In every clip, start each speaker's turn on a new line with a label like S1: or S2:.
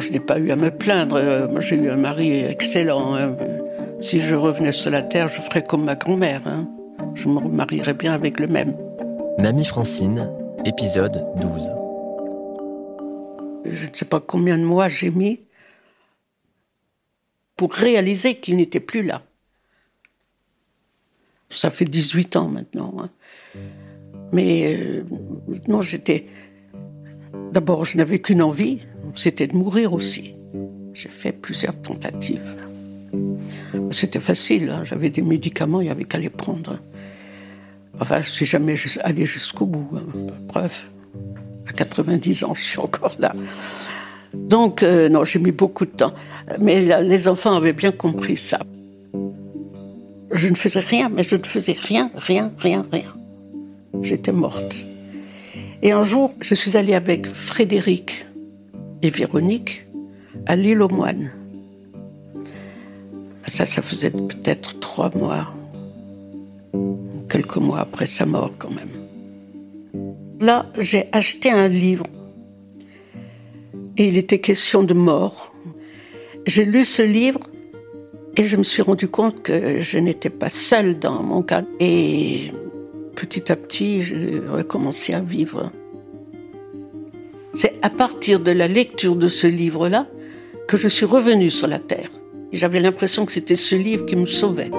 S1: je n'ai pas eu à me plaindre. Euh, moi, j'ai eu un mari excellent. Hein. Si je revenais sur la terre, je ferais comme ma grand-mère. Hein. Je me marierais bien avec le même.
S2: Mamie Francine, épisode 12.
S1: Je ne sais pas combien de mois j'ai mis pour réaliser qu'il n'était plus là. Ça fait 18 ans maintenant. Hein. Mais euh, maintenant, j'étais. D'abord, je n'avais qu'une envie, c'était de mourir aussi. J'ai fait plusieurs tentatives. C'était facile, hein. j'avais des médicaments, il n'y avait qu'à les prendre. Enfin, je ne suis jamais allé jusqu'au bout. Hein. Preuve, à 90 ans, je suis encore là. Donc, euh, non, j'ai mis beaucoup de temps. Mais les enfants avaient bien compris ça. Je ne faisais rien, mais je ne faisais rien, rien, rien, rien. J'étais morte. Et un jour, je suis allée avec Frédéric et Véronique à l'île aux moines. Ça, ça faisait peut-être trois mois, quelques mois après sa mort quand même. Là, j'ai acheté un livre et il était question de mort. J'ai lu ce livre et je me suis rendu compte que je n'étais pas seule dans mon cas. Et petit à petit, j'ai recommencé à vivre. C'est à partir de la lecture de ce livre-là que je suis revenue sur la Terre. J'avais l'impression que c'était ce livre qui me sauvait.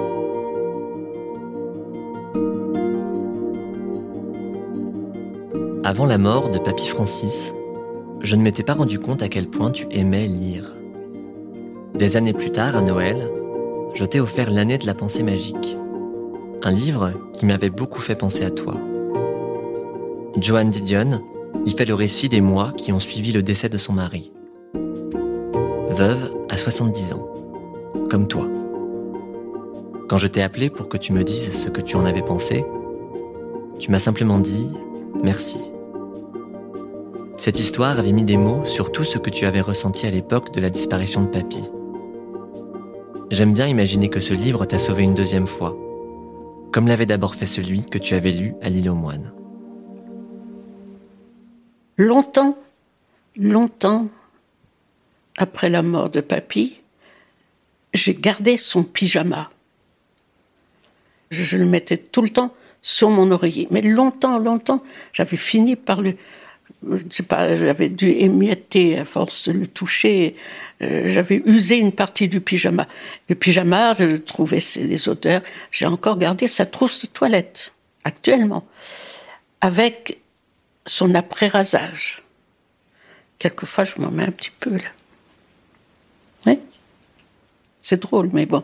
S2: Avant la mort de Papy Francis, je ne m'étais pas rendu compte à quel point tu aimais lire. Des années plus tard, à Noël, je t'ai offert L'année de la pensée magique, un livre qui m'avait beaucoup fait penser à toi. Joanne Didion y fait le récit des mois qui ont suivi le décès de son mari. Veuve à 70 ans, comme toi. Quand je t'ai appelé pour que tu me dises ce que tu en avais pensé, tu m'as simplement dit merci. Cette histoire avait mis des mots sur tout ce que tu avais ressenti à l'époque de la disparition de Papy. J'aime bien imaginer que ce livre t'a sauvé une deuxième fois, comme l'avait d'abord fait celui que tu avais lu à l'île aux moines.
S1: Longtemps, longtemps après la mort de Papy, j'ai gardé son pyjama. Je, le mettais tout le temps sur mon oreiller. Mais longtemps, longtemps, j'avais fini par le, je sais pas, j'avais dû émietter à force de le toucher. Euh, j'avais usé une partie du pyjama. Le pyjama, je trouvais les odeurs. J'ai encore gardé sa trousse de toilette, actuellement, avec son après-rasage. Quelquefois, je m'en mets un petit peu, là. C'est drôle, mais bon.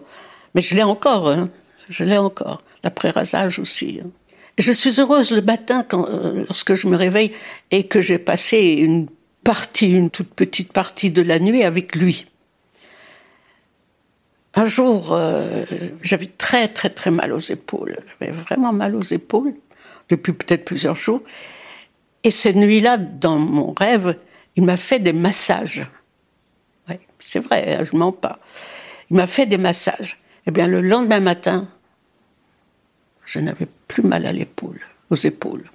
S1: Mais je l'ai encore, hein. Je l'ai encore. L'après-rasage aussi. Hein. Je suis heureuse le matin quand, euh, lorsque je me réveille et que j'ai passé une partie, une toute petite partie de la nuit avec lui. Un jour, euh, j'avais très très très mal aux épaules. J'avais vraiment mal aux épaules depuis peut-être plusieurs jours. Et cette nuit-là, dans mon rêve, il m'a fait des massages. Ouais, c'est vrai, hein, je mens pas. Il m'a fait des massages. Eh bien, le lendemain matin, je n'avais plus mal à l'épaule, aux épaules.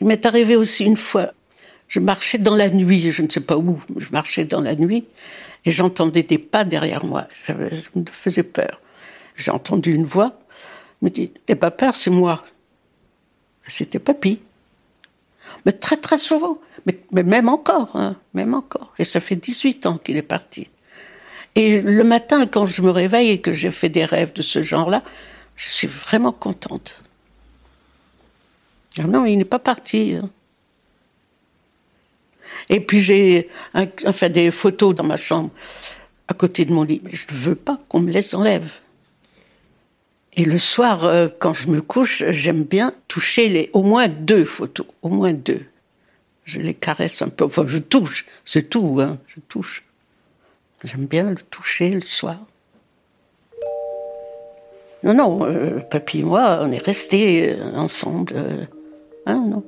S1: Il m'est arrivé aussi une fois, je marchais dans la nuit, je ne sais pas où, je marchais dans la nuit et j'entendais des pas derrière moi. Ça me faisait peur. J'ai entendu une voix, me dit N'aie pas peur, c'est moi. C'était Papy. Mais très très souvent, mais, même encore, hein, même encore. Et ça fait 18 ans qu'il est parti. Et le matin, quand je me réveille et que j'ai fait des rêves de ce genre-là, je suis vraiment contente. Ah non, il n'est pas parti. Hein. Et puis j'ai enfin, des photos dans ma chambre, à côté de mon lit. Mais je ne veux pas qu'on me laisse enlève. Et le soir, euh, quand je me couche, j'aime bien toucher les, au moins deux photos, au moins deux. Je les caresse un peu, enfin je touche, c'est tout, hein, je touche. J'aime bien le toucher le soir. Non, non, euh, papy et moi, on est restés euh, ensemble. Hein, non.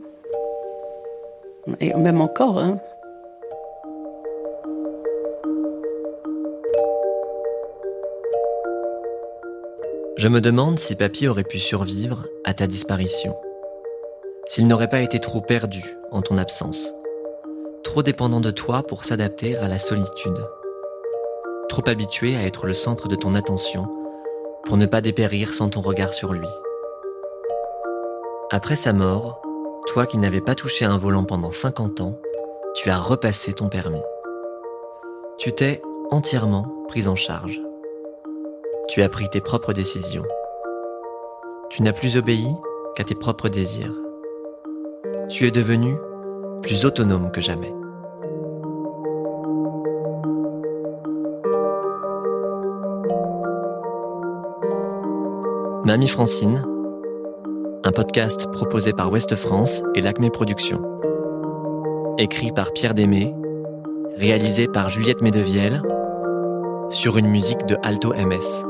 S1: Et même encore, hein.
S2: Je me demande si papy aurait pu survivre à ta disparition. S'il n'aurait pas été trop perdu en ton absence. Trop dépendant de toi pour s'adapter à la solitude. Trop habitué à être le centre de ton attention pour ne pas dépérir sans ton regard sur lui. Après sa mort, toi qui n'avais pas touché un volant pendant 50 ans, tu as repassé ton permis. Tu t'es entièrement prise en charge. Tu as pris tes propres décisions. Tu n'as plus obéi qu'à tes propres désirs. Tu es devenu plus autonome que jamais. Mamie Francine, un podcast proposé par Ouest France et l'Acme Productions. Écrit par Pierre Démé, réalisé par Juliette Medevielle, sur une musique de Alto MS.